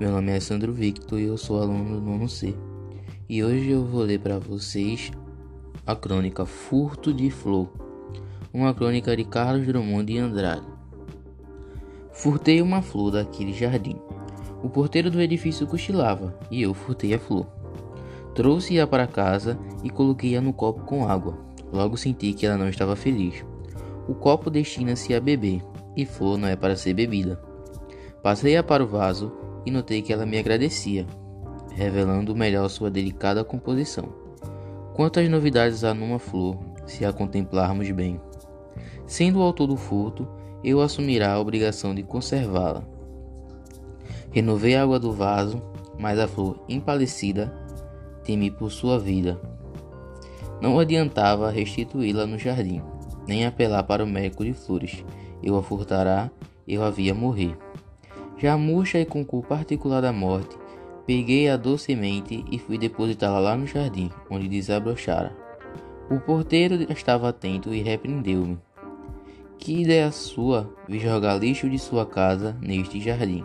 Meu nome é Sandro Victor e eu sou aluno do nono C. E hoje eu vou ler para vocês a crônica Furto de Flor, uma crônica de Carlos Drummond de Andrade. Furtei uma flor daquele jardim. O porteiro do edifício cochilava e eu furtei a flor. Trouxe-a para casa e coloquei-a no copo com água. Logo senti que ela não estava feliz. O copo destina-se a beber e flor não é para ser bebida. Passei-a para o vaso e notei que ela me agradecia, revelando melhor sua delicada composição. Quantas novidades há numa flor, se a contemplarmos bem. Sendo o autor do furto, eu assumirá a obrigação de conservá-la. Renovei a água do vaso, mas a flor, empalecida, teme por sua vida. Não adiantava restituí-la no jardim, nem apelar para o médico de flores. Eu a furtará, eu havia morrer. Já murcha e com cor particular da morte, peguei-a docemente e fui depositá-la lá no jardim, onde desabrochara. O porteiro estava atento e repreendeu-me. Que ideia sua vir jogar lixo de sua casa neste jardim?